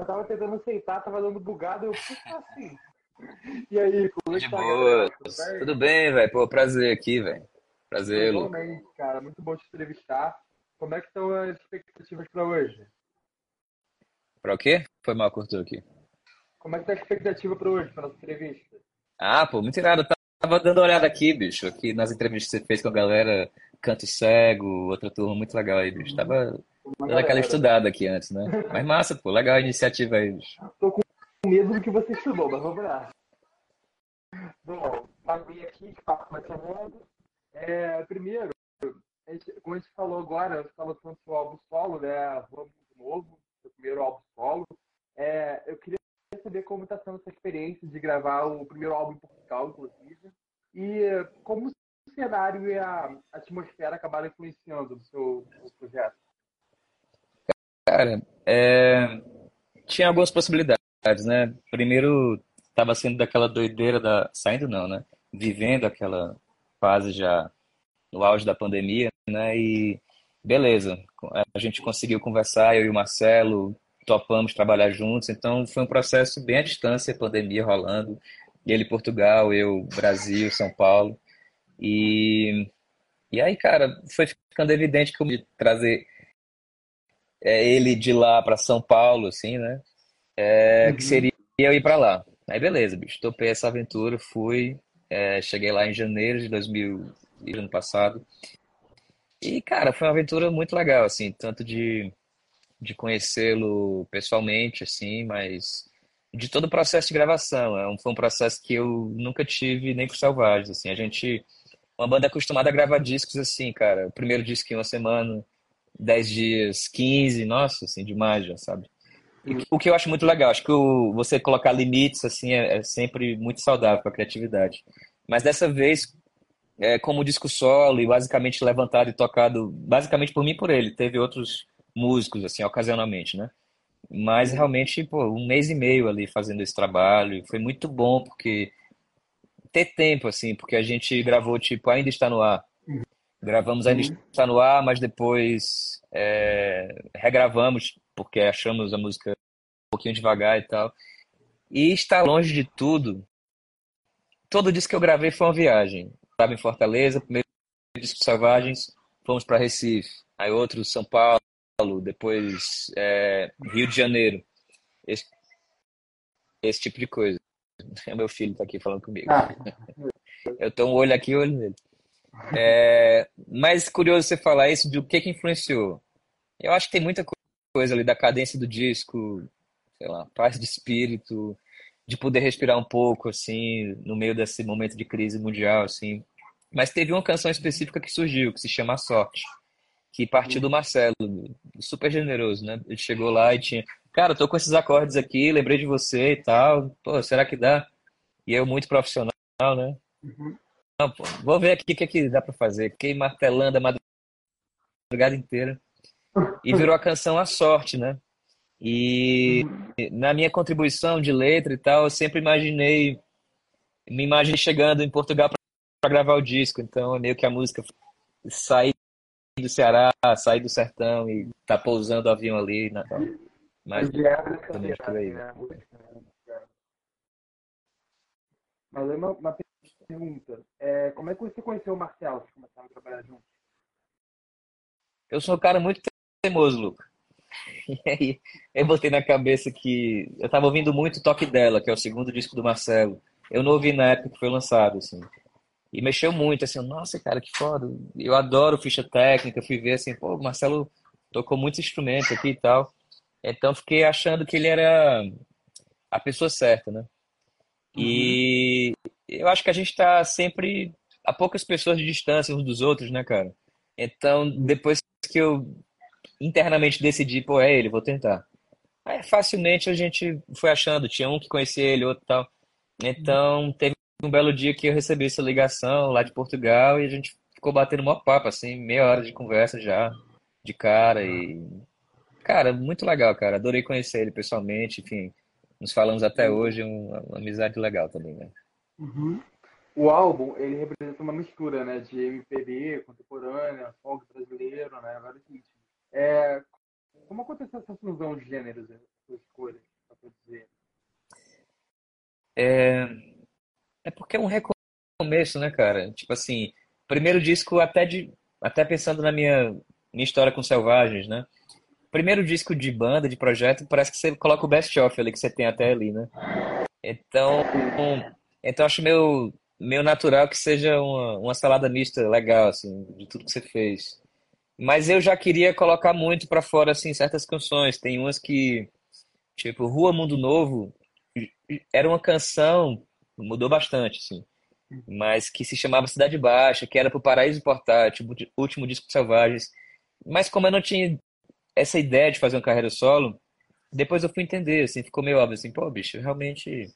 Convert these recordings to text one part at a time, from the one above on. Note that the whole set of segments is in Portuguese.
eu tava tentando aceitar, tava dando bugado, eu fui assim. E aí, como é De que tá, boa. galera? Tudo bem? Velho? Pô, prazer aqui, velho. Prazer, Luca. Igualmente, cara. Muito bom te entrevistar. Como é que estão as expectativas para hoje? Pra o quê? Foi mal, cortou aqui. Como é que tá a expectativa para hoje, para nossa entrevista? Ah, pô, muito irado. Eu Tava dando uma olhada aqui, bicho, aqui nas entrevistas que você fez com a galera, Canto Cego, outra turma muito legal aí, bicho. Tava dando aquela estudada aqui antes, né? Mas massa, pô, legal a iniciativa aí, bicho. Tô com medo do que você estudou, mas vamos lá. Bom, Fabi aqui, que papo começando. É, primeiro, a gente- como a gente falou agora, você falou tanto do seu álbum solo, né? Vamos novo, seu primeiro álbum solo. É, eu queria saber como está sendo essa experiência de gravar o primeiro álbum em Portugal, inclusive, e como cenário e a atmosfera acabaram influenciando no seu, projeto. Cara, é, tinha algumas possibilidades, né? Primeiro, tava sendo daquela doideira da... Saindo não, né? Vivendo aquela fase já no auge da pandemia, né? E beleza, a gente conseguiu conversar, eu e o Marcelo topamos trabalhar juntos, então foi um processo bem à distância, pandemia rolando, ele Portugal, eu Brasil, São Paulo, e, e aí, cara, foi ficando evidente que eu ia trazer é, ele de lá para São Paulo, assim, né? É, que Uhum. seria eu ir para lá. Aí beleza, bicho, topei essa aventura, fui, é, cheguei lá em janeiro de 2000, e ano passado, e, cara, foi uma aventura muito legal, assim, tanto de, de conhecê-lo pessoalmente, assim, mas de todo o processo de gravação. É um, foi um processo que eu nunca tive nem com Selvagens, assim. A gente, uma banda acostumada a gravar discos assim, cara. O primeiro disco em uma semana, 10 dias, 15, nossa, assim, demais já, sabe? E o que o que eu acho muito legal, acho que o, você colocar limites, assim, é, é sempre muito saudável para a criatividade. Mas dessa vez, é, como disco solo e basicamente levantado e tocado basicamente por mim e por ele. Teve outros músicos, assim, ocasionalmente, né? Mas realmente, pô, um mês e meio ali fazendo esse trabalho. Foi muito bom porque ter tempo, assim, porque a gente gravou, tipo, ainda está no ar. Gravamos ainda Uhum. está no ar, mas depois é, regravamos porque achamos a música um pouquinho devagar e tal. E está longe de tudo. Todo disco que eu gravei foi uma viagem. Estava em Fortaleza, primeiro disco Selvagens, fomos para Recife. Aí outro São Paulo, depois é, Rio de Janeiro. Esse, esse tipo de coisa. É meu filho tá aqui falando comigo. Ah, Eu tô um olho aqui, um olho nele. É, mas curioso você falar isso de o que que influenciou. Eu acho que tem muita co- coisa ali da cadência do disco, sei lá, paz de espírito, de poder respirar um pouco, assim, no meio desse momento de crise mundial, assim. Mas teve uma canção específica que surgiu, que se chama A Sorte, que partiu do Marcelo, super generoso, né? Ele chegou lá e tinha, cara, eu tô com esses acordes aqui, lembrei de você e tal, pô, será que dá? E eu muito profissional, né? uhum. Não, pô, vou ver aqui o que, que dá pra fazer. Fiquei martelando a madrugada inteira e virou a canção A Sorte, né? E na minha contribuição de letra e tal, eu sempre imaginei, me imaginei chegando em Portugal para gravar o disco. Então é meio que a música sair do Ceará, sair do sertão e tá pousando o avião ali, né? Mas Mas já era dessa também por aí. né? né? Mas uma, uma pergunta. É, como é que você conheceu o Marcelo? Vocês começaram a trabalhar juntos? eu sou um cara muito teimoso, Luca. E aí eu botei na cabeça que eu tava ouvindo muito o Toque Dela, que é o segundo disco do Marcelo. Eu não ouvi na época que foi lançado, assim. E mexeu muito, assim, nossa, cara, que foda. Eu adoro ficha técnica, fui ver assim, pô, o Marcelo tocou muitos instrumentos aqui e tal. Então fiquei achando que ele era a pessoa certa, né? E eu acho que a gente tá sempre a poucas pessoas de distância uns dos outros, né, cara? Então, depois que eu internamente decidi, pô, é ele, vou tentar. Aí facilmente a gente foi achando, tinha um que conhecia ele, outro tal. Então, teve um belo dia que eu recebi essa ligação lá de Portugal e a gente ficou batendo uma papo, assim, meia hora de conversa já, de cara e... Cara, muito legal, cara. Adorei conhecer ele pessoalmente, enfim. Nos falamos até hoje, uma, uma amizade legal também, né? Uhum. O álbum, ele representa uma mistura, né, de MPB, contemporânea, folk brasileiro, né, vários ritmos. É, como aconteceu essa fusão de gêneros, essa sua escolha? É, é porque é um recomeço, né, cara? Tipo assim, primeiro disco até de até pensando na minha minha história com Selvagens, né? Primeiro disco de banda, de projeto, parece que você coloca o best of ali que você tem até ali, né? Então, então acho meio meio natural que seja uma, uma salada mista legal assim, de tudo que você fez. Mas eu já queria colocar muito pra fora assim certas canções. Tem umas que tipo Rua Mundo Novo era uma canção mudou bastante assim mas que se chamava Cidade Baixa, que era pro Paraíso Portátil, último disco de Selvagens. Mas como eu não tinha essa ideia de fazer uma carreira solo, depois eu fui entender, assim, ficou meio óbvio, assim, pô, bicho, realmente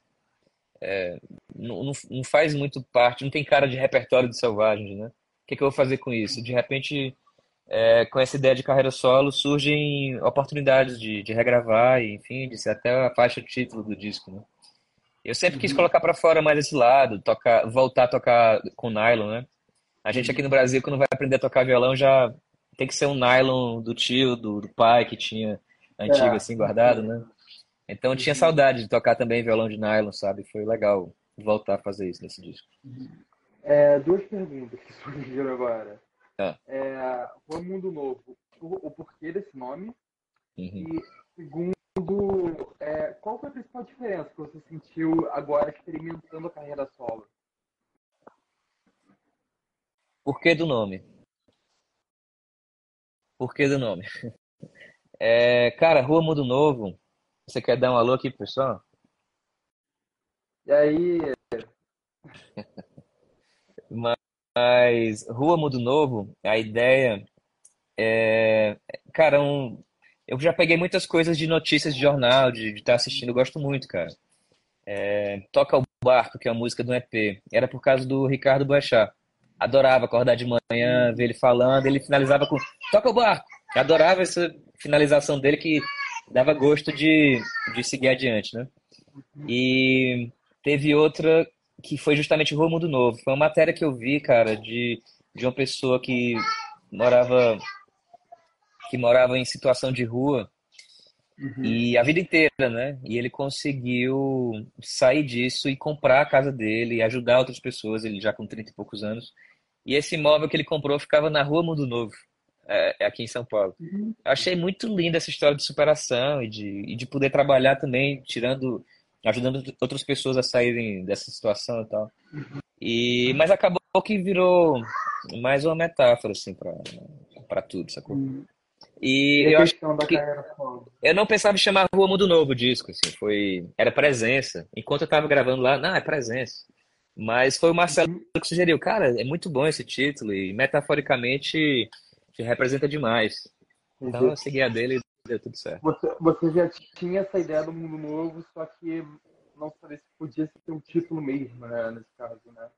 é, não, não, não, faz muito parte, não tem cara de repertório de Selvagens, né? O que, que eu vou fazer com isso? De repente, é, com essa ideia de carreira solo, surgem oportunidades de, de regravar, e, enfim, de ser até a faixa título do disco, né? Eu sempre quis uhum. colocar para fora mais esse lado, tocar, voltar a tocar com nylon, né? A gente aqui no Brasil, quando vai aprender a tocar violão, já tem que ser um nylon do tio, do, do pai que tinha antigo é. assim guardado, né? Então tinha uhum. saudade de tocar também violão de nylon, sabe? Foi legal voltar a fazer isso nesse disco. É, duas perguntas que surgiram agora. Ah. É, o Mundo Novo, o, o porquê desse nome? Uhum. E segundo, é, qual foi a principal diferença que você sentiu agora experimentando a carreira solo? Por que do nome? Por que do nome? É, cara, Rua Mundo Novo. Você quer dar um alô aqui, pessoal? E aí? Mas Rua Mundo Novo, a ideia é, cara, um, eu já peguei muitas coisas de notícias de jornal, de estar tá assistindo, eu gosto muito, cara. É, Toca o Barco, que é a música do EP, era por causa do Ricardo Boechat. Adorava acordar de manhã, ver ele falando, ele finalizava com Toca o Barco. adorava essa finalização dele que dava gosto de, de seguir adiante, né? E teve outra que foi justamente Rua Mundo Novo. Foi uma matéria que eu vi, cara, de, de uma pessoa que morava que morava em situação de rua uhum. e a vida inteira, né? E ele conseguiu sair disso e comprar a casa dele e ajudar outras pessoas, ele já com 30 e poucos anos. E esse imóvel que ele comprou ficava na Rua Mundo Novo, é, é aqui em São Paulo. Uhum. Achei muito linda essa história de superação e de, e de poder trabalhar também, tirando, ajudando outras pessoas a saírem dessa situação e tal. Uhum. E, mas acabou que virou mais uma metáfora, assim, para tudo, sacou? Uhum. E, e eu acho que eu não pensava em chamar Rua Mundo Novo o disco, assim, foi era presença. Enquanto eu tava gravando lá, não, é presença. Mas foi o Marcelo uhum. que sugeriu, cara, é muito bom esse título e metaforicamente te representa demais. Então eu segui a dele e deu tudo certo. Você, você já tinha essa ideia do Mundo Novo, só que não sabia se podia ser um título mesmo, né, nesse caso, né?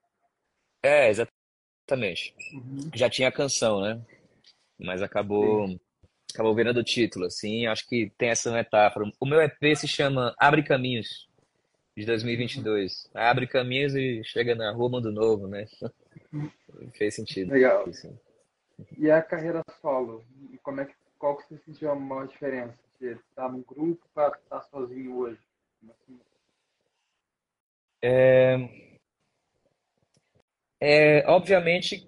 É, exatamente. Uhum. Já tinha a canção, né? Mas acabou Sim acabou virando o título, assim, acho que tem essa metáfora. O meu EP se chama Abre Caminhos, de 2022. Abre caminhos e chega na Rua Mundo Novo, né? Fez sentido. Legal. Assim. E a carreira solo? Como é que, qual que você sentiu a maior diferença? De estar num grupo para estar sozinho hoje? Assim? É... é, obviamente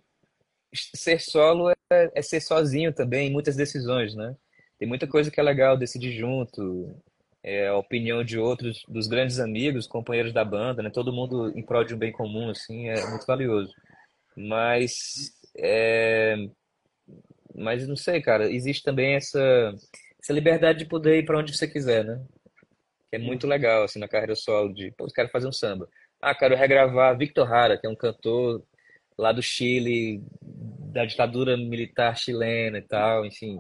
ser solo é, é, ser sozinho também em muitas decisões, né? Tem muita coisa que é legal decidir junto, é, a opinião de outros, dos grandes amigos, companheiros da banda, né? Todo mundo em prol de um bem comum, assim, é muito valioso. Mas, é... mas não sei, cara, existe também essa, essa liberdade de poder ir para onde você quiser, né? Que é muito legal, assim, na carreira solo, de, pô, quero fazer um samba. Ah, quero regravar Victor Hara, que é um cantor lá do Chile, da ditadura militar chilena e tal, enfim.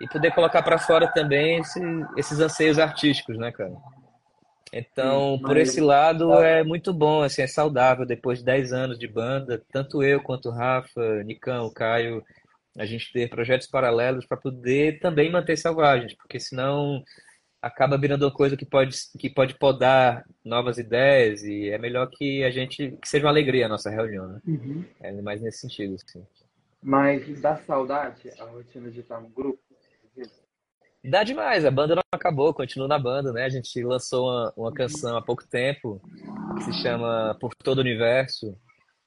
E poder colocar para fora também esse, esses anseios artísticos, né, cara? Então, por esse lado, é muito bom, assim, é saudável. Depois de 10 anos de banda, tanto eu quanto o Rafa, Nicão, Caio, a gente ter projetos paralelos para poder também manter selvagens, porque senão acaba virando uma coisa que pode, que pode podar novas ideias e é melhor que a gente que seja uma alegria a nossa reunião, né? Uhum. É mais nesse sentido, assim. Mas dá saudade a rotina de estar no grupo? Dá demais, a banda não acabou, continua na banda, né? A gente lançou uma, uma canção há pouco tempo que se chama Por Todo o Universo,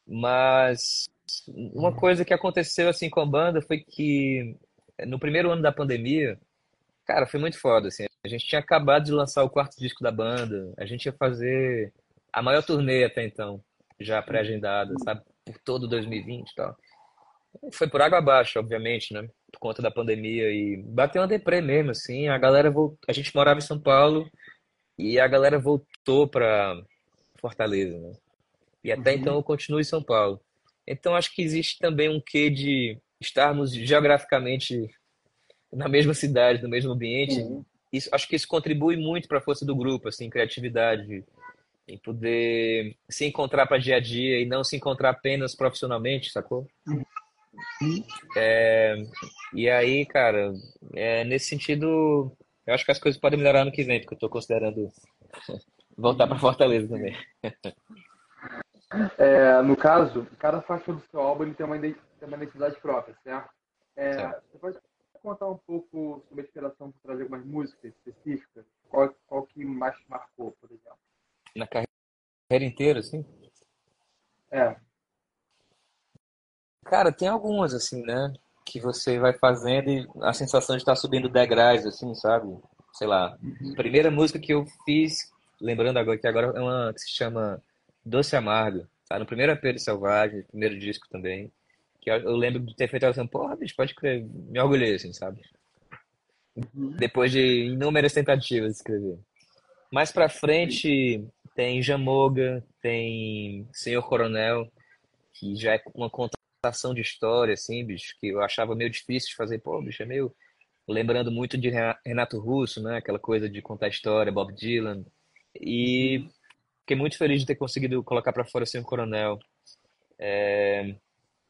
mas uma coisa que aconteceu assim com a banda foi que no primeiro ano da pandemia, cara, foi muito foda, assim. A gente tinha acabado de lançar o quarto disco da banda, a gente ia fazer a maior turnê até então, já pré-agendada, sabe? Por todo 2020 e tal. Foi por água abaixo, obviamente, né? Por conta da pandemia e bateu uma deprê mesmo, assim. A galera voltou. A gente morava em São Paulo e a galera voltou para Fortaleza, né? E até uhum. então eu continuo em São Paulo. Então acho que existe também um quê de estarmos geograficamente na mesma cidade, no mesmo ambiente. Uhum. Isso, acho que isso contribui muito para a força do grupo, assim, criatividade, em poder se encontrar para dia a dia e não se encontrar apenas profissionalmente, sacou? Uhum. É, e aí, cara, é, nesse sentido, eu acho que as coisas podem melhorar no que vem, porque eu estou considerando voltar para Fortaleza também. É, no caso, cada faixa do seu álbum ele tem, uma, tem uma identidade própria, certo? É, certo? Você pode contar um pouco sobre a inspiração por trazer algumas músicas específicas? Qual, qual que mais te marcou, por exemplo? Na carreira inteira, assim? É. Cara, tem algumas, assim, né? Que você vai fazendo e a sensação de estar subindo degraus, assim, sabe? Sei lá. Uhum. Primeira música que eu fiz, lembrando agora que agora é uma que se chama Doce Amargo. Tá no primeiro AP do Selvagem, primeiro disco também. Que eu, lembro de ter feito assim, porra, bicho, pode crer. Me orgulhei, assim, sabe? Uhum. Depois de inúmeras tentativas de escrever. Mais pra frente tem Jamoga, tem Senhor Coronel, que já é uma conta adaptação de história, assim, bicho, que eu achava meio difícil de fazer. Pô, bicho, é meio. Lembrando muito de Renato Russo, né? Aquela coisa de contar história, Bob Dylan. E fiquei muito feliz de ter conseguido colocar para fora assim, o Coronel. É,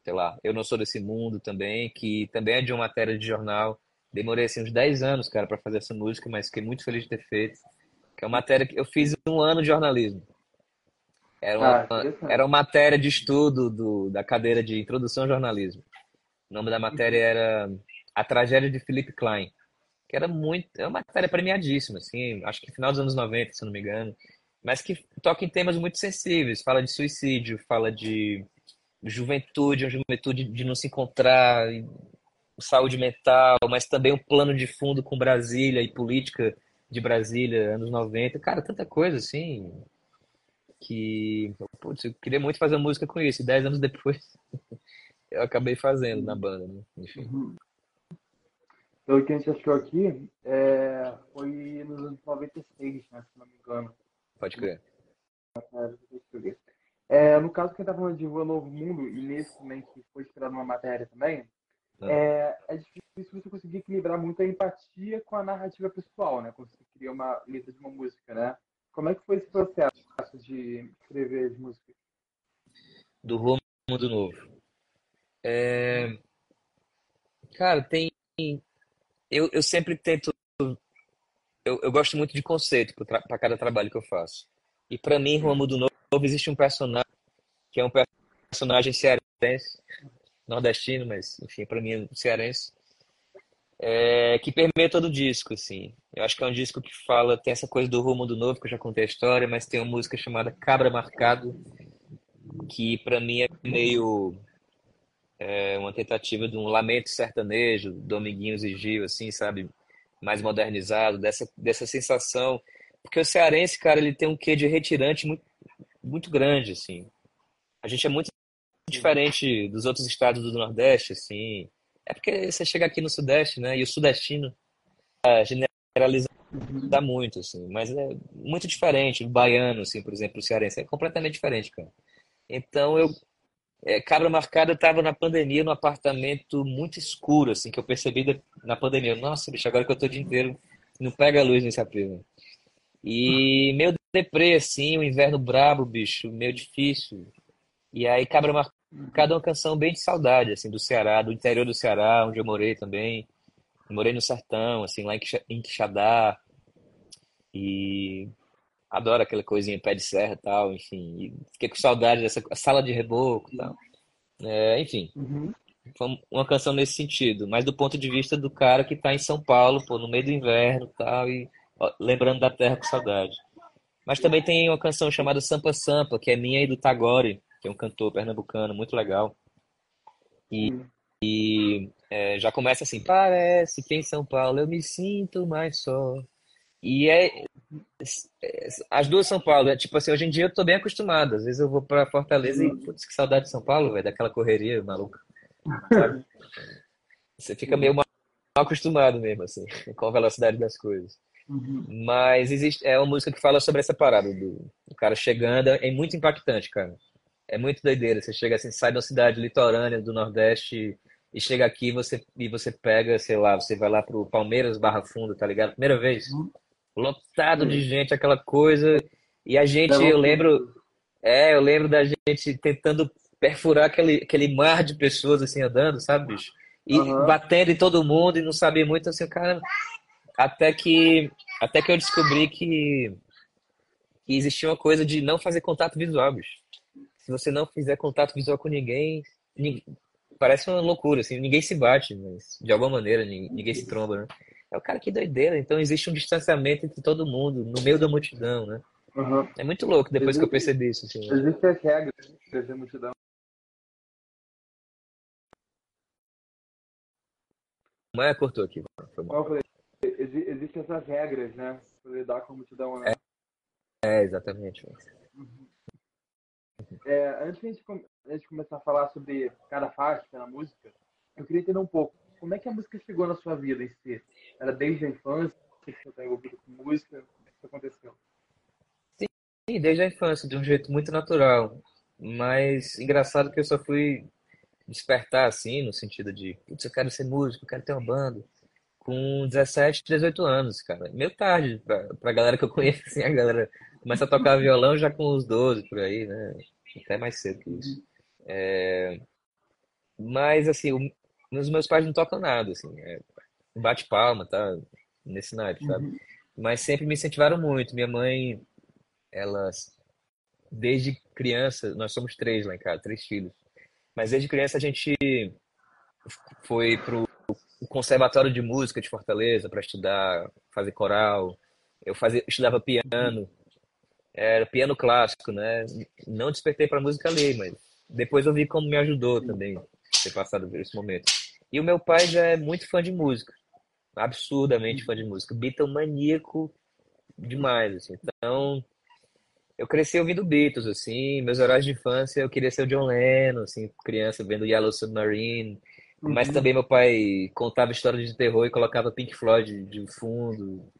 sei lá, Eu Não Sou Desse Mundo também, que também é de uma matéria de jornal. Demorei assim, uns 10 anos, cara, para fazer essa música, mas fiquei muito feliz de ter feito. Que é uma matéria que eu fiz um ano de jornalismo. Era uma, ah, era uma matéria de estudo do, da cadeira de Introdução ao Jornalismo. O nome da matéria era A Tragédia de Philip Klein, que era muito, é uma matéria premiadíssima, assim, acho que final dos anos 90, se não me engano, mas que toca em temas muito sensíveis, fala de suicídio, fala de juventude, uma juventude de não se encontrar, saúde mental, mas também um plano de fundo com Brasília e política de Brasília, anos 90, cara, tanta coisa assim, que putz, eu queria muito fazer música com isso. E dez anos depois eu acabei fazendo na banda, né? Enfim. Uhum. Pelo que a gente achou aqui, é, foi nos anos 96, né, se não me engano. Pode crer. É, no caso, quem tá falando de Rua Novo Mundo, e nesse também que foi inspirado numa matéria também, ah. é, é difícil você conseguir equilibrar muito a empatia com a narrativa pessoal, né? Quando você cria uma letra de uma música, né? Como é que foi esse processo de escrever as músicas? Do Rumo do Novo. É... Cara, tem. Eu, eu sempre tento. Eu, eu gosto muito de conceito para cada trabalho que eu faço. E para mim, Rumo do Novo, existe um personagem que é um personagem cearense, nordestino, mas enfim, para mim é cearense, é, que permeia todo o disco, assim. Eu acho que é um disco que fala, tem essa coisa do rumo do novo, que eu já contei a história, mas tem uma música chamada Cabra Marcado, que para mim é meio é, uma tentativa de um lamento sertanejo, Dominguinhos e Gil, assim, sabe? Mais modernizado, dessa, dessa sensação. Porque o cearense, cara, ele tem um quê de retirante muito, muito grande, assim. A gente é muito diferente dos outros estados do Nordeste, assim é porque você chega aqui no Sudeste, né? E o sudestino é, generaliza muito, assim. Mas é muito diferente. O baiano, assim, por exemplo, o cearense. É completamente diferente, cara. Então, eu... É, Cabra Marcada estava na pandemia, num apartamento muito escuro, assim, que eu percebi na pandemia. Nossa, bicho, agora que eu tô o dia inteiro, não pega a luz nesse apelo. E meio deprê, assim, o inverno brabo, bicho, meio difícil. E aí Cabra cada uma canção bem de saudade, assim, do Ceará, do interior do Ceará, onde eu morei também. Eu morei no sertão, assim, lá em Quixadá. E adoro aquela coisinha pé de serra e tal, enfim. E fiquei com saudade dessa sala de reboco e tal. É, enfim. Uhum. foi uma canção nesse sentido, mas do ponto de vista do cara que tá em São Paulo, pô, no meio do inverno e tal, e ó, lembrando da terra com saudade. Mas também tem uma canção chamada Sampa Sampa, que é minha e do Tagore, que é um cantor pernambucano muito legal. E, e é, já começa assim: Parece que em São Paulo eu me sinto mais só. E é, as duas São Paulo, é tipo assim, hoje em dia eu tô bem acostumado. Às vezes eu vou pra Fortaleza e, putz, que saudade de São Paulo, velho, daquela correria maluca. Sabe? Você fica meio mal acostumado mesmo, assim, com a velocidade das coisas. Uhum. Mas existe, é uma música que fala sobre essa parada do, do, cara chegando, é muito impactante, cara. É muito doideira. Você chega assim, sai uma cidade litorânea do Nordeste e chega aqui você, e você pega, sei lá, você vai lá pro Palmeiras Barra Funda, tá ligado? Primeira vez. Uhum lotado de gente, aquela coisa. E a gente, eu lembro, é, eu lembro da gente tentando perfurar aquele, aquele mar de pessoas assim andando, sabe, bicho? E uhum. batendo em todo mundo e não sabia muito assim, cara. Até que, até que eu descobri que, que existia uma coisa de não fazer contato visual, bicho. Se você não fizer contato visual com ninguém, ninguém parece uma loucura, assim, ninguém se bate, mas de alguma maneira ninguém, ninguém se tromba, né? É o cara que doideira. Então existe um distanciamento entre todo mundo, no meio da multidão, né? Uhum. É muito louco depois existe, que eu percebi isso. Assim. Existem as regras da multidão. Mas cortou aqui. Foi mal. Falei, existem essas regras, né? Pra lidar com a multidão, né? É, é exatamente. Uhum. É, antes de, antes de começar a falar sobre cada faixa, cada música, eu queria entender um pouco como é que a música chegou na sua vida em si? Era desde a infância que você está envolvido com música? Como é que isso aconteceu? Sim, desde a infância, de um jeito muito natural. Mas engraçado que eu só fui despertar assim, no sentido de, putz, eu quero ser músico, eu quero ter uma banda. Com 17, 18 anos, cara. Meio tarde, pra, pra galera que eu conheço, assim, a galera começa a tocar violão já com os 12 por aí, né? Até mais cedo que isso. É... Mas, assim, o, os meus pais não tocam nada, assim, é, bate palma, tá? Nesse naipe, sabe? Uhum. Mas sempre me incentivaram muito. Minha mãe, elas, desde criança, nós somos três lá em casa, três filhos. Mas desde criança a gente foi pro conservatório de música de Fortaleza para estudar, fazer coral. Eu fazia, estudava piano, era piano clássico, né? Não despertei para música ali, mas depois eu vi como me ajudou também ter passado por esse momento. E o meu pai já é muito fã de música, absurdamente fã de música, Beatlemaníaco demais, assim. Então, eu cresci ouvindo Beatles, assim, meus horários de infância eu queria ser o John Lennon, assim, criança vendo Yellow Submarine, uhum. mas também meu pai contava histórias de terror e colocava Pink Floyd de fundo,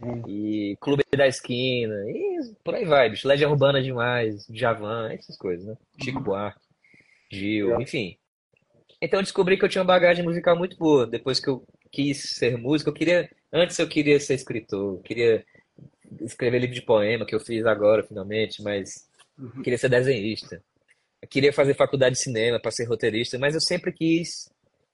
uhum. e Clube da Esquina, e por aí vai, bicho, Legião Urbana demais, Javan, essas coisas, né? Chico uhum. Buarque, Gil, enfim. Então eu descobri que eu tinha uma bagagem musical muito boa. Depois que eu quis ser músico, eu queria. Antes eu queria ser escritor, eu queria escrever livro de poema, que eu fiz agora, finalmente, mas uhum. queria ser desenhista. Eu queria fazer faculdade de cinema para ser roteirista, mas eu sempre quis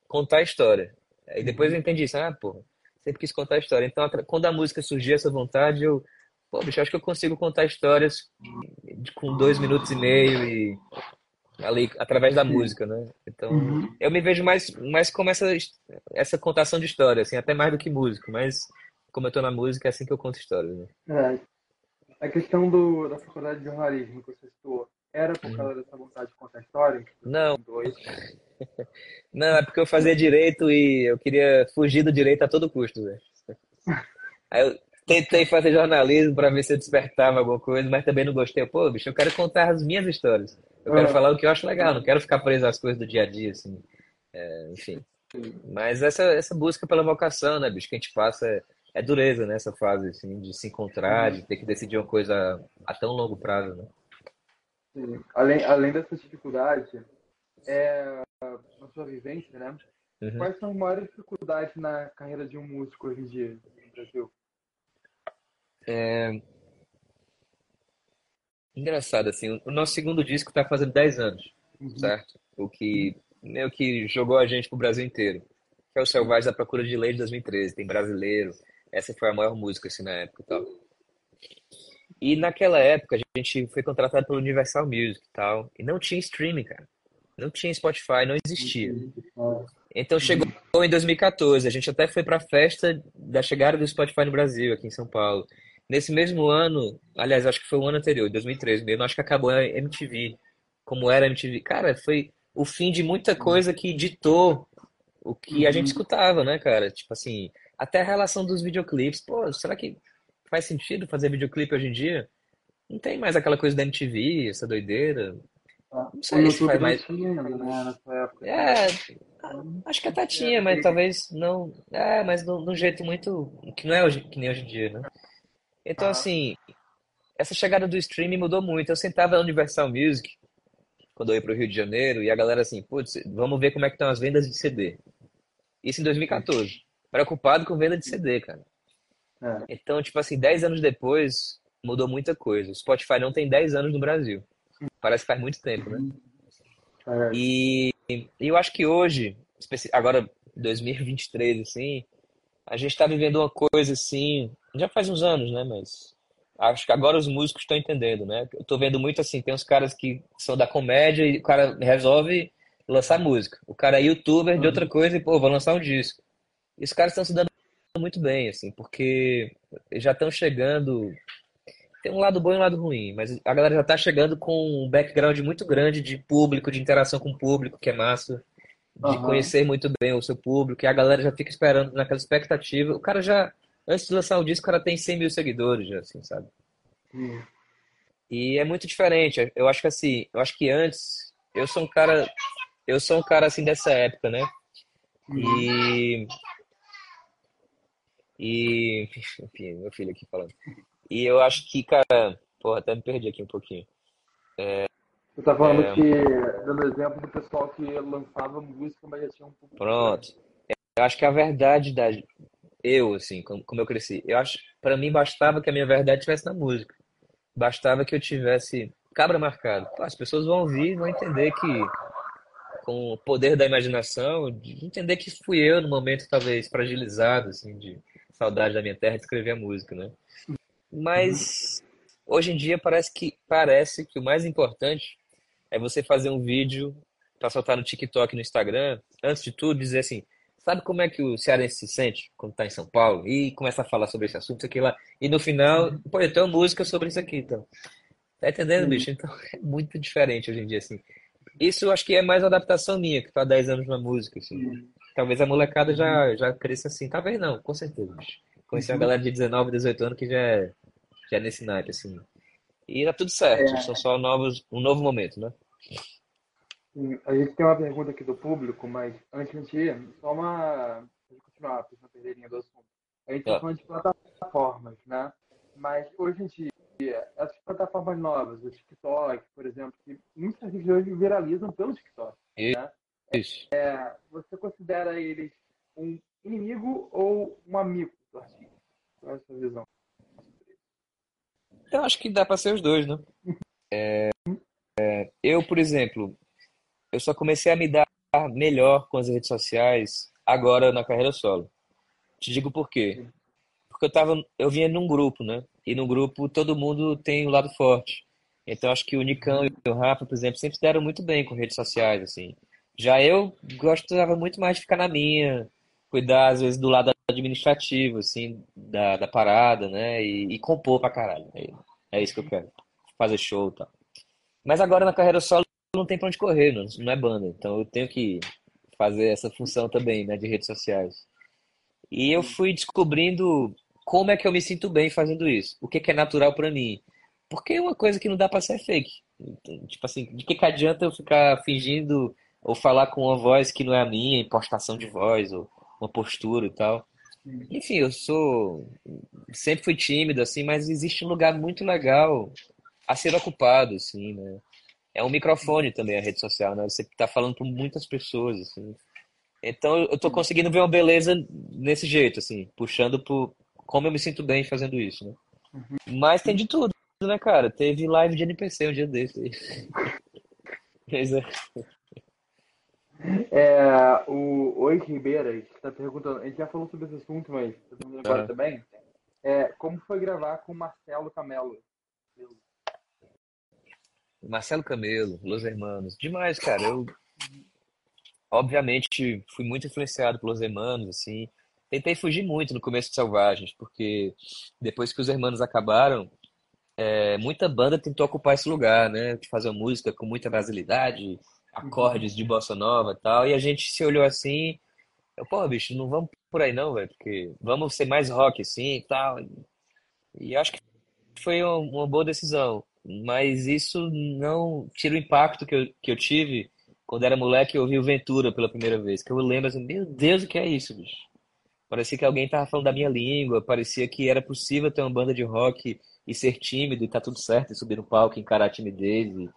contar história. E depois eu entendi isso, ah, pô, sempre quis contar história. Então, quando a música surgiu essa vontade, eu, pô, bicho, acho que eu consigo contar histórias com dois minutos e meio e ali através da música, né? Então, uhum. eu me vejo mais, mais como essa, essa contação de história, assim, até mais do que músico, mas como eu tô na música, é assim que eu conto histórias, né? É. A questão do, da faculdade de jornalismo que você citou, era por uhum. causa dessa vontade de contar história? Não. Não, é porque eu fazia direito e eu queria fugir do direito a todo custo, velho. Aí eu tentei fazer jornalismo para ver se eu despertava alguma coisa, mas também não gostei. Pô, bicho, eu quero contar as minhas histórias. Eu quero falar o que eu acho legal, não quero ficar preso às coisas do dia a dia, assim. É, enfim. Mas essa, essa busca pela vocação, né, bicho, que a gente passa é, é dureza nessa né, fase, assim, de se encontrar, de ter que decidir uma coisa a tão longo prazo, né? Sim. Além, além dessas dificuldades, é, na sua vivência, né? Uhum. Quais são as maiores dificuldades na carreira de um músico hoje em dia no Brasil? É, Engraçado, assim, o nosso segundo disco tá fazendo 10 anos, uhum. certo? O que meio que jogou a gente pro Brasil inteiro. Que é o Selvagem da Procura de Lei de 2013, tem brasileiro. Essa foi a maior música, assim, na época e tal. E naquela época a gente foi contratado pelo Universal Music e tal, e não tinha streaming, cara. Não tinha Spotify, não existia. Então chegou em 2014. A gente até foi para a festa da chegada do Spotify no Brasil, aqui em São Paulo. Nesse mesmo ano, aliás, acho que foi o ano anterior, 2013 mesmo, acho que acabou a MTV. Como era a MTV. Cara, foi o fim de muita coisa que ditou o que a gente escutava, né, cara? Tipo assim, até a relação dos videoclipes. Pô, será que faz sentido fazer videoclipe hoje em dia? Não tem mais aquela coisa da MTV, essa doideira. Não sei se faz mais. Tinha, né. É, acho que até tinha, mas talvez não. É, mas de um jeito muito. que não é hoje, que nem hoje em dia, né? Então, assim, essa chegada do streaming mudou muito. Eu sentava na Universal Music, quando eu ia pro Rio de Janeiro, e a galera assim, putz, vamos ver como é que estão as vendas de CD. Isso em 2014. Preocupado com venda de CD, cara. É. Então, tipo assim, 10 anos depois, mudou muita coisa. O Spotify não tem 10 anos no Brasil. Parece que faz muito tempo, né? É. E, e eu acho que hoje, agora 2023, assim, a gente está vivendo uma coisa assim, já faz uns anos, né? Mas acho que agora os músicos estão entendendo, né? Eu tô vendo muito assim, tem uns caras que são da comédia e o cara resolve lançar música. O cara é youtuber de outra coisa e, pô, vou lançar um disco. E os caras estão se dando muito bem, assim, porque já estão chegando tem um lado bom e um lado ruim, mas a galera já tá chegando com um background muito grande de público, de interação com o público, que é massa, de uhum. conhecer muito bem o seu público, e a galera já fica esperando naquela expectativa. O cara já, antes de lançar o disco, o cara tem 100 mil seguidores, já, assim, sabe? Uhum. E é muito diferente. Eu acho que assim, eu acho que antes, eu sou um cara, eu sou um cara assim dessa época, né? E. E. Enfim, meu filho aqui falando. E eu acho que, cara, porra, até me perdi aqui um pouquinho. É, Você tá falando é... que, dando exemplo do pessoal que lançava música, mas já tinha um pouco. Pronto. Eu acho que a verdade da. Eu, assim, como, como eu cresci, eu acho, para mim bastava que a minha verdade estivesse na música. Bastava que eu tivesse cabra marcado. As pessoas vão ouvir, vão entender que, com o poder da imaginação, de entender que fui eu no momento talvez fragilizado, assim, de saudade da minha terra, de escrever a música, né? Mas hoje em dia parece que parece que o mais importante é você fazer um vídeo para soltar no TikTok, no Instagram, antes de tudo dizer assim, sabe como é que o cearense se sente quando está em São Paulo e começa a falar sobre esse assunto, isso aqui lá, e no final, pô, eu tenho música sobre isso aqui, então. Tá entendendo, bicho? Então é muito diferente hoje em dia, assim. Isso eu acho que é mais uma adaptação minha, que tô há 10 anos na música, assim. Talvez a molecada já, já cresça assim, talvez não, com certeza, bicho. Conheci uma galera de 19, 18 anos que já é é nesse naipe, assim. E tá tudo certo, é... são só novos, um novo momento, né? A gente tem uma pergunta aqui do público, mas antes de ir, só uma. Deixa continuar, não perder do assunto. A gente está ah. falando de plataformas, né? Mas hoje em dia, essas plataformas novas, o TikTok, por exemplo, que muitos artistas hoje viralizam pelo TikTok. Né? Isso. É, você considera eles um inimigo ou um amigo do artista? Qual é a sua visão? Eu acho que dá para ser os dois, né? É, é, eu, por exemplo, eu só comecei a me dar melhor com as redes sociais agora na carreira solo. Te digo por quê. Porque eu tava, eu vinha num grupo, né? E no grupo todo mundo tem um lado forte. Então acho que o Nicão e o Rafa, por exemplo, sempre se deram muito bem com redes sociais, assim. Já eu gostava muito mais de ficar na minha, cuidar às vezes do lado administrativo, assim, da, da parada, né? E, e compor pra caralho. É, é isso que eu quero. Fazer show e tal. Mas agora na carreira solo não tem pra onde correr, não, não é banda. Então eu tenho que fazer essa função também, né, de redes sociais. E eu fui descobrindo como é que eu me sinto bem fazendo isso. O que, que é natural para mim. Porque é uma coisa que não dá para ser fake. Tipo assim, de que, que adianta eu ficar fingindo ou falar com uma voz que não é a minha, impostação de voz, ou uma postura e tal. Enfim, eu sou. Sempre fui tímido, assim, mas existe um lugar muito legal a ser ocupado, assim, né? É um microfone também a rede social, né? Você está falando com muitas pessoas, assim. Então eu tô conseguindo ver uma beleza nesse jeito, assim, puxando por como eu me sinto bem fazendo isso, né? Uhum. Mas tem de tudo, né, cara? Teve live de NPC um dia desse. Pois é. É, o Oi Ribeira está perguntando, a gente já falou sobre esse assunto, mas perguntando agora é. também. É, como foi gravar com Marcelo Camelo? Marcelo Camelo, Los Hermanos. Demais, cara. Eu, obviamente, fui muito influenciado pelos hermanos, assim. Tentei fugir muito no começo de Selvagens, porque depois que os hermanos acabaram, é, muita banda tentou ocupar esse lugar, né? De fazer música com muita brasilidade, acordes de bossa nova e tal. E a gente se olhou assim, eu, pô, bicho, não vamos por aí não, velho, porque vamos ser mais rock assim e tal. E acho que foi uma, boa decisão. Mas isso não tira o impacto que eu, que eu tive quando era moleque e ouvi o Ventura pela primeira vez. Que eu lembro assim, meu Deus, o que é isso, bicho? Parecia que alguém tava falando da minha língua, parecia que era possível ter uma banda de rock e ser tímido e tá tudo certo, e subir no palco, encarar a timidez, e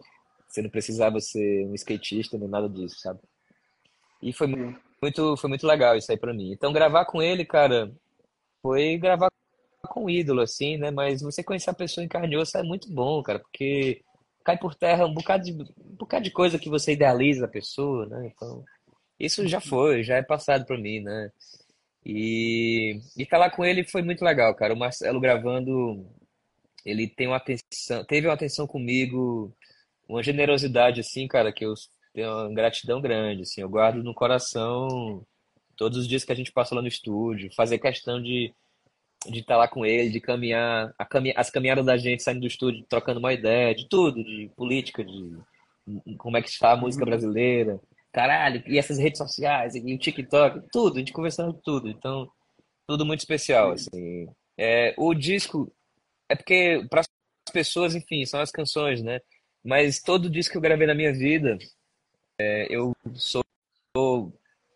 você não precisava ser um skatista nem nada disso, sabe? E foi muito, foi muito legal isso aí pra mim. Então gravar com ele, cara, foi gravar com um ídolo, assim, né? Mas você conhecer a pessoa em carne e osso é muito bom, cara, porque cai por terra um bocado de, um bocado de coisa que você idealiza a pessoa, né? Então, isso já foi, já é passado pra mim, né? E, e estar lá com ele foi muito legal, cara. O Marcelo gravando, ele tem uma atenção, teve uma atenção comigo, uma generosidade assim, cara, que eu tenho uma gratidão grande, assim. Eu guardo no coração todos os dias que a gente passa lá no estúdio, fazer questão de de estar lá com ele, de caminhar, caminha, as caminhadas da gente saindo do estúdio, trocando uma ideia, de tudo, de política, de como é que está a música uhum. brasileira, caralho, e essas redes sociais, e o TikTok, tudo, a gente conversando tudo. Então, tudo muito especial, assim. É, o disco, é porque para as pessoas, enfim, são as canções, né? Mas todo disco que eu gravei na minha vida, é, eu sou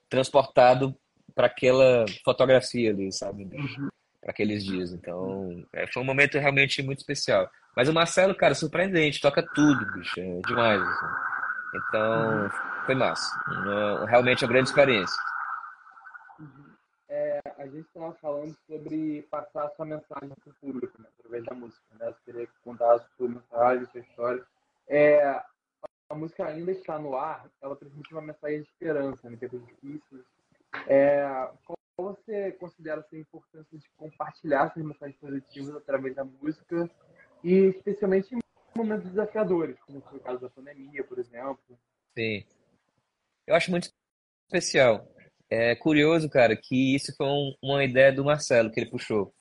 transportado para aquela fotografia ali, sabe? Uhum. Para aqueles dias. Então, é, foi um momento realmente muito especial. Mas o Marcelo, cara, surpreendente, toca tudo, bicho, é demais. Assim. Então, foi massa. Uma, realmente uma grande experiência. Uhum. É, a gente estava falando sobre passar a sua mensagem para o público, né, através da música. Né? Você queria contar a sua mensagem, sua história. É, a música ainda está no ar, ela transmite uma mensagem de esperança em tempos difíceis. É, qual você considera assim, a importância de compartilhar essas mensagens positivas através da música e especialmente em momentos desafiadores, como foi o caso da pandemia, por exemplo? Sim. Eu acho muito especial. É curioso, cara, que isso foi um, uma ideia do Marcelo que ele puxou.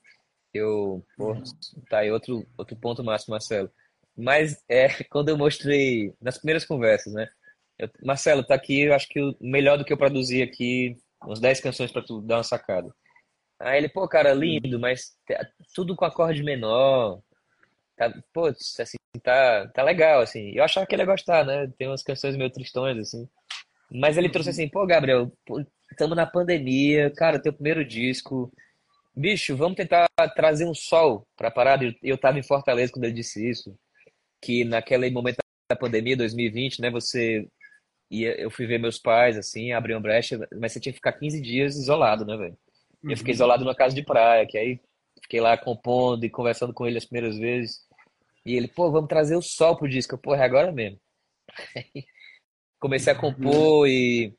Eu, pô, uhum. tá aí outro, outro ponto máximo, Marcelo. Mas é quando eu mostrei nas primeiras conversas, né? Eu, Marcelo, tá aqui, eu acho que o melhor do que eu produzi aqui, umas 10 canções para tu dar uma sacada. Aí ele, pô, cara, lindo, mas tudo com acorde menor. Tá, pô, assim, tá, tá legal, assim. Eu achava que ele ia gostar, né? Tem umas canções meio tristões, assim. Mas ele trouxe assim, pô, Gabriel, estamos na pandemia, cara, teu primeiro disco. Bicho, vamos tentar trazer um sol pra parada. Eu, eu tava em Fortaleza quando ele disse isso. Que naquele momento da pandemia, 2020, né, você ia, eu fui ver meus pais, assim, abrir uma brecha, mas você tinha que ficar 15 dias isolado, né, velho? Eu fiquei uhum. isolado numa casa de praia, que aí fiquei lá compondo e conversando com ele as primeiras vezes. E ele, pô, vamos trazer o sol pro disco. Pô, é agora mesmo. comecei a compor e,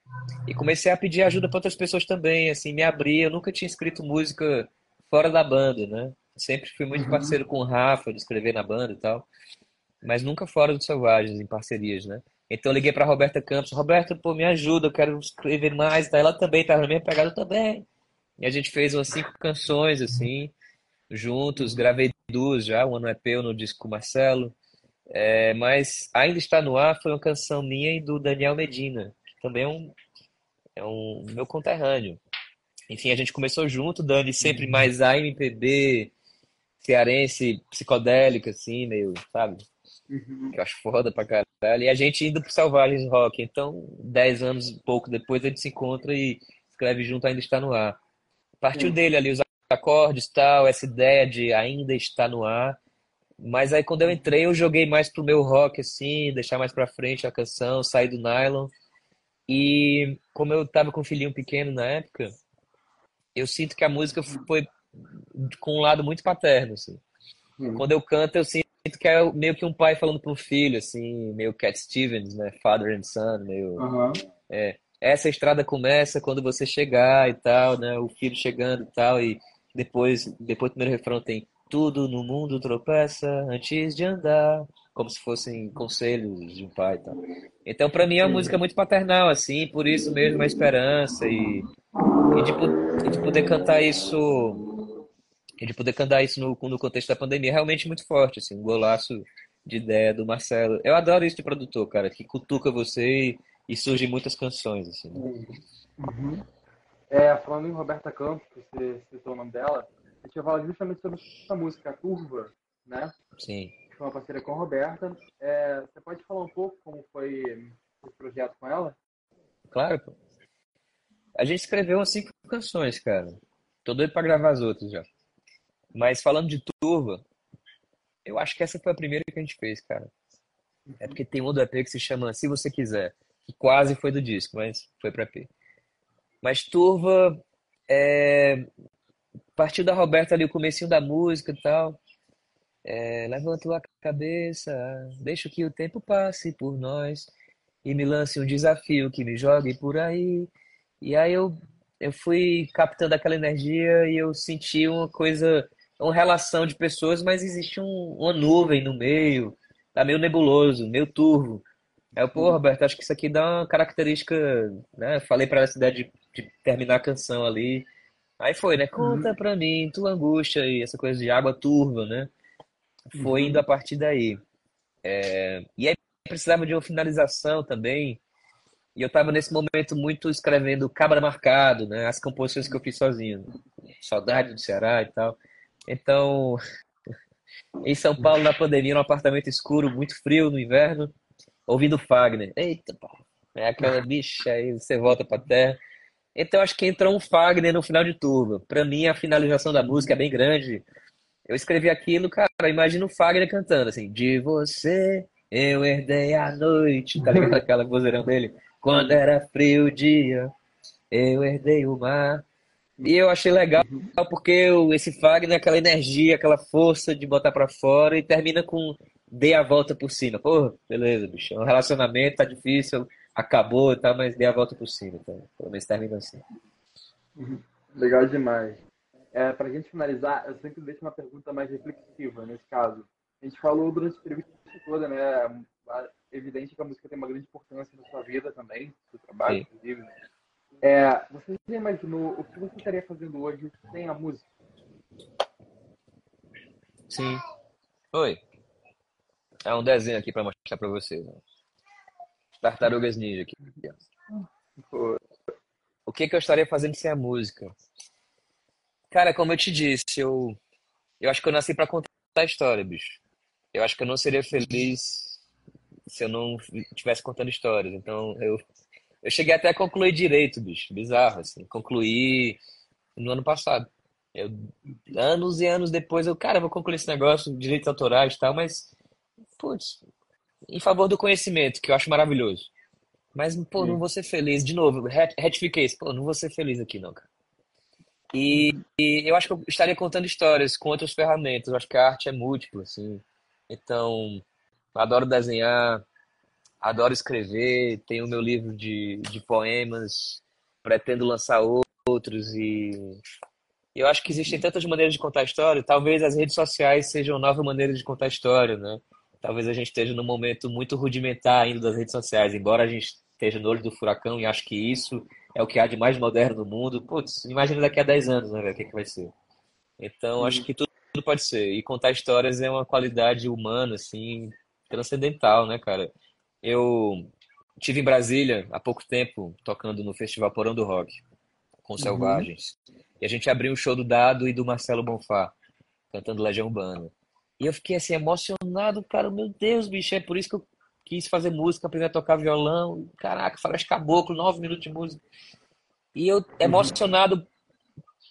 e comecei a pedir ajuda para outras pessoas também, assim, me abrir. Eu nunca tinha escrito música fora da banda, né? Sempre fui muito uhum. parceiro com o Rafa de escrever na banda e tal, mas nunca fora do Selvagens, em parcerias, né? Então eu liguei para Roberta Campos, Roberta, pô, me ajuda, eu quero escrever mais, tá? Ela também tá na minha pegada também. E a gente fez umas cinco canções, assim, juntos, gravei duas já, um ano EP no disco com o Marcelo. É, mas Ainda Está No Ar foi uma canção minha e do Daniel Medina, que também é um, é um meu conterrâneo. Enfim, a gente começou junto, Dani sempre uhum. mais AMPB, cearense, psicodélica, assim, meio, sabe? Uhum. Que eu acho foda pra caralho. E a gente indo pro Selvagens Rock. Então, dez anos e pouco depois, a gente se encontra e escreve junto Ainda Está No Ar. Partiu uhum. dele ali os acordes tal, essa ideia de ainda está no ar. Mas aí quando eu entrei, eu joguei mais pro meu rock, assim, deixar mais pra frente a canção, sair do nylon. E como eu tava com um filhinho pequeno na época, eu sinto que a música foi com um lado muito paterno, assim. Hum. Quando eu canto, eu sinto que é meio que um pai falando pro filho, assim, meio Cat Stevens, né? Father and Son, meio... Uhum. É, essa estrada começa quando você chegar e tal, né? O filho chegando e tal, e depois, depois do primeiro refrão tem tudo no mundo tropeça antes de andar, como se fossem conselhos de um pai e tal. Então, para mim, é uma música muito paternal, assim, por isso mesmo a esperança e, e, de, de poder cantar isso e de poder cantar isso no, no contexto da pandemia é realmente muito forte, assim, um golaço de ideia do Marcelo. Eu adoro isso de produtor, cara, que cutuca você e, e surgem muitas canções, assim. Né? Uhum. É, falando em Roberta Campos, que você citou o nome dela, a gente vai falar justamente sobre essa música, a Turva, né? Sim uma parceria com a Roberta. É, você pode falar um pouco como foi esse projeto com ela? Claro, pô. A gente escreveu umas cinco canções, cara. Tô doido pra gravar as outras já. Mas falando de turva, eu acho que essa foi a primeira que a gente fez, cara. É porque tem um do EP que se chama Se Você Quiser, que quase foi do disco, mas foi pra EP. Mas Turva é... partiu da Roberta ali o comecinho da música e tal. É, levanto a cabeça, deixo que o tempo passe por nós e me lance um desafio que me jogue por aí. E aí eu, eu fui captando aquela energia e eu senti uma coisa, uma relação de pessoas, mas existe um, uma nuvem no meio, tá meio nebuloso, meio turvo. Aí eu, pô, Roberto, acho que isso aqui dá uma característica, né? Falei para essa ideia de, de terminar a canção ali. Aí foi, né? Conta uhum. pra mim, tua angústia e essa coisa de água turva, né? foi indo a partir daí. É, e aí precisava de uma finalização também. E eu estava nesse momento muito escrevendo Cabra Marcado, né? As composições que eu fiz sozinho. Saudade do Ceará e tal. Então, em São Paulo, na pandemia, num apartamento escuro, muito frio no inverno, ouvindo Fagner. Eita, pá. É aquela bicha aí, você volta pra terra. Então, acho que entrou um Fagner no final de turma. Para mim, a finalização da música é bem grande. Eu escrevi aquilo, cara, imagina o Fagner cantando assim, de você eu herdei a noite, tá ligado? Aquela vozeirão dele. Quando era frio o dia, eu herdei o mar. E eu achei legal porque esse Fagner, aquela energia, aquela força de botar para fora e termina com dei a volta por cima. Pô, beleza, bicho. O relacionamento tá difícil, acabou, tá, mas dei a volta por cima. Então, pelo menos termina assim. Legal demais. É, para a gente finalizar, eu sempre deixo uma pergunta mais reflexiva nesse caso. A gente falou durante a entrevista toda, né? É evidente que a música tem uma grande importância na sua vida também, no seu trabalho, Sim. inclusive. Né? É, você já imaginou o que você estaria fazendo hoje sem a música? Sim. Oi. É um desenho aqui para mostrar para vocês. Né? Tartarugas Ninja aqui. O que, que eu estaria fazendo sem a música? Cara, como eu te disse, eu, eu acho que eu nasci para contar a história, bicho. Eu acho que eu não seria feliz se eu não estivesse contando histórias. Então, eu, eu cheguei até a concluir direito, bicho. Bizarro, assim. Concluí no ano passado. Eu, anos e anos depois, eu, cara, vou concluir esse negócio, direitos autorais e tal, mas, putz, em favor do conhecimento, que eu acho maravilhoso. Mas, pô, não vou ser feliz. De novo, retifiquei isso. Pô, não vou ser feliz aqui, não, cara. E, e, eu acho que eu estaria contando histórias com outras ferramentas. Eu acho que a arte é múltipla, assim. Então, adoro desenhar, adoro escrever, tenho o meu livro de, de poemas, pretendo lançar outros e eu acho que existem tantas maneiras de contar história. Talvez as redes sociais sejam nova maneira de contar história, né? Talvez a gente esteja num momento muito rudimentar ainda das redes sociais, embora a gente esteja no olho do furacão e acho que isso é o que há de mais moderno no mundo. Putz, imagina daqui a 10 anos, né, velho, o que, que vai ser. Então, acho que tudo, tudo pode ser. E contar histórias é uma qualidade humana, assim, transcendental, né, cara? Eu tive em Brasília há pouco tempo, tocando no Festival Porão do Rock, com uhum. Selvagens. E a gente abriu um show do Dado e do Marcelo Bonfá, cantando Legião Urbana. E eu fiquei assim, emocionado, cara, meu Deus, bicho, é por isso que eu quis fazer música, aprender a tocar violão. Caraca, Floresta Caboclo, nove minutos de música. E eu emocionado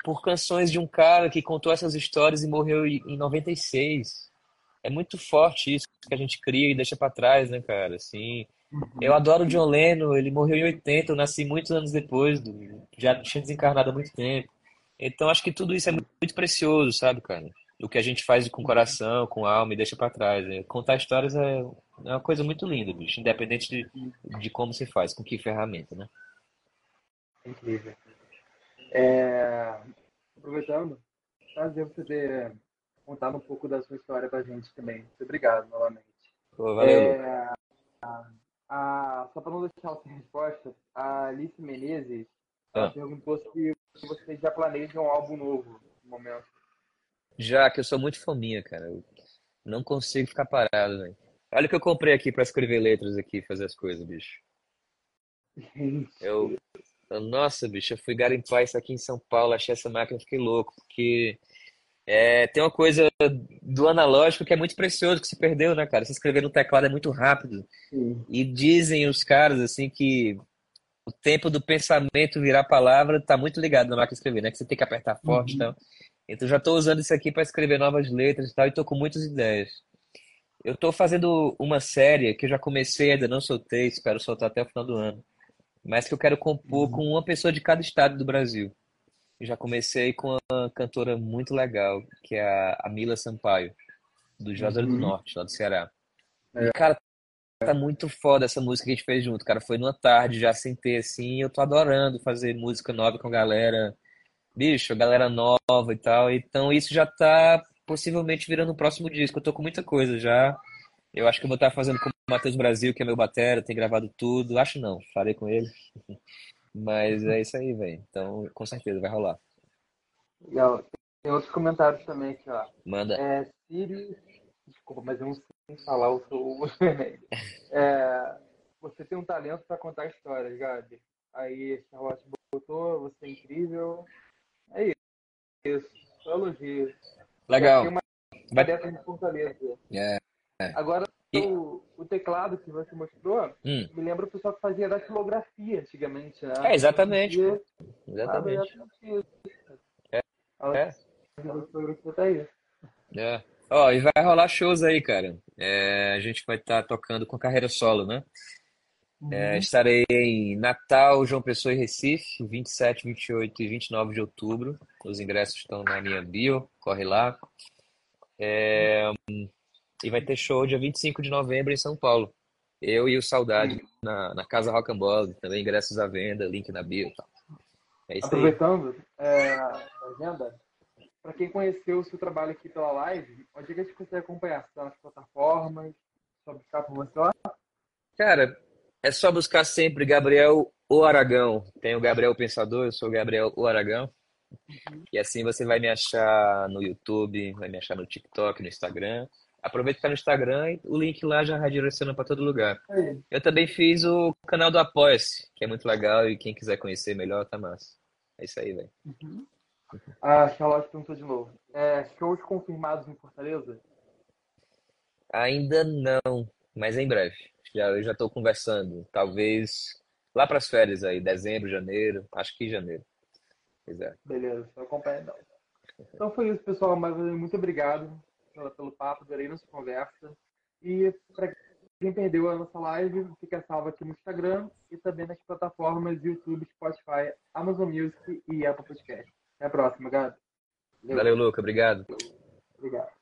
por canções de um cara que contou essas histórias e morreu em 96. É muito forte isso que a gente cria e deixa para trás, né, cara? Assim, uhum. eu adoro o John Lennon, ele morreu em 80, eu nasci muitos anos depois, do, já tinha desencarnado há muito tempo. Então acho que tudo isso é muito, muito precioso, sabe, cara? O que a gente faz com o coração, com a alma e deixa para trás. Né? Contar histórias é é uma coisa muito linda, bicho. Independente de, de como se faz, com que ferramenta, né? Incrível. É... Aproveitando, prazer você ter contado um pouco da sua história pra gente também. Muito obrigado novamente. Pô, valeu. É... a, só para não deixar sem resposta, a Alice Menezes ah. perguntou se vocês já planejam um álbum novo no momento. Já, que eu sou muito fominha, cara. Eu não consigo ficar parado, velho. Olha o que eu comprei aqui para escrever letras aqui, fazer as coisas, bicho. Eu, eu, nossa, bicho, eu fui garimpar isso aqui em São Paulo, achei essa máquina, fiquei louco, porque é, tem uma coisa do analógico que é muito precioso, que se perdeu, né, cara? Se escrever no teclado é muito rápido. Sim. E dizem os caras, assim, que o tempo do pensamento virar palavra tá muito ligado na máquina de escrever, né? Que você tem que apertar forte e uhum. tal. Então já estou usando isso aqui para escrever novas letras e tal, e estou com muitas ideias. Eu estou fazendo uma série que eu já comecei, ainda não soltei, espero soltar até o final do ano. Mas que eu quero compor uhum. com uma pessoa de cada estado do Brasil. Eu já comecei com uma cantora muito legal, que é a, Mila Sampaio, do Juazeiro uhum. do Norte, lá do Ceará. É. E, cara, tá muito foda essa música que a gente fez junto, cara. Foi numa tarde, já sentei assim, e eu tô adorando fazer música nova com a galera. Bicho, a galera nova e tal. Então isso já tá possivelmente virando o próximo disco. Eu tô com muita coisa já. Eu acho que eu vou estar fazendo com o Matheus Brasil, que é meu batera, tem gravado tudo. Acho não, falei com ele. Mas é isso aí, velho. Então, com certeza, vai rolar. Legal. Tem outros comentários também aqui, ó. Manda. É, Siri. Desculpa, mas eu não sei falar o seu. é, você tem um talento para contar histórias, Gabi. Aí, Charlotte botou, você é incrível. É isso. Só elogio. Legal. Uma Vai... Fortaleza. É. Agora, e... o, o, teclado que você mostrou hum. me lembra o pessoal que fazia datilografia antigamente. Né? É, exatamente. Exatamente. É. É. Tá aí. É. Ó, e vai rolar shows aí, cara. É, a gente vai estar tá tocando com carreira solo, né? É, uhum. É, estarei em Natal, João Pessoa e Recife, 27, 28 e 29 de outubro. Os ingressos estão na minha bio, corre lá. É, e vai ter show dia 25 de novembro em São Paulo. Eu e o Saudade na, na Casa Rock and Ball, também ingressos à venda, link na bio. Tá. É isso Aproveitando é, a agenda, para quem conheceu o seu trabalho aqui pela live, onde é que a gente consegue acompanhar? Está nas plataformas? Só buscar por você lá? Cara, é só buscar sempre Gabriel O Aragão. Tem o Gabriel Pensador, eu sou o Gabriel O Aragão. Uhum. E assim você vai me achar no YouTube, vai me achar no TikTok, no Instagram. Aproveita que tá no Instagram e o link lá já redireciona para todo lugar. É. Eu também fiz o canal do Apoia-se, que é muito legal e quem quiser conhecer melhor, tá massa. É isso aí, velho. Uhum. A Charlotte perguntou de novo. É, shows confirmados em Fortaleza? Ainda não, mas em breve. Já, eu já estou conversando. Talvez lá para as férias aí, dezembro, janeiro. Acho que janeiro. Pois é. Beleza, eu acompanho então. Então foi isso, pessoal. Mas muito obrigado pelo, pelo papo, adorei nossa conversa. E para quem perdeu a nossa live, fica salvo aqui no Instagram e também nas plataformas YouTube, Spotify, Amazon Music e Apple Podcast. Até a próxima, Gabi. Valeu, Valeu Luca. Obrigado. Obrigado.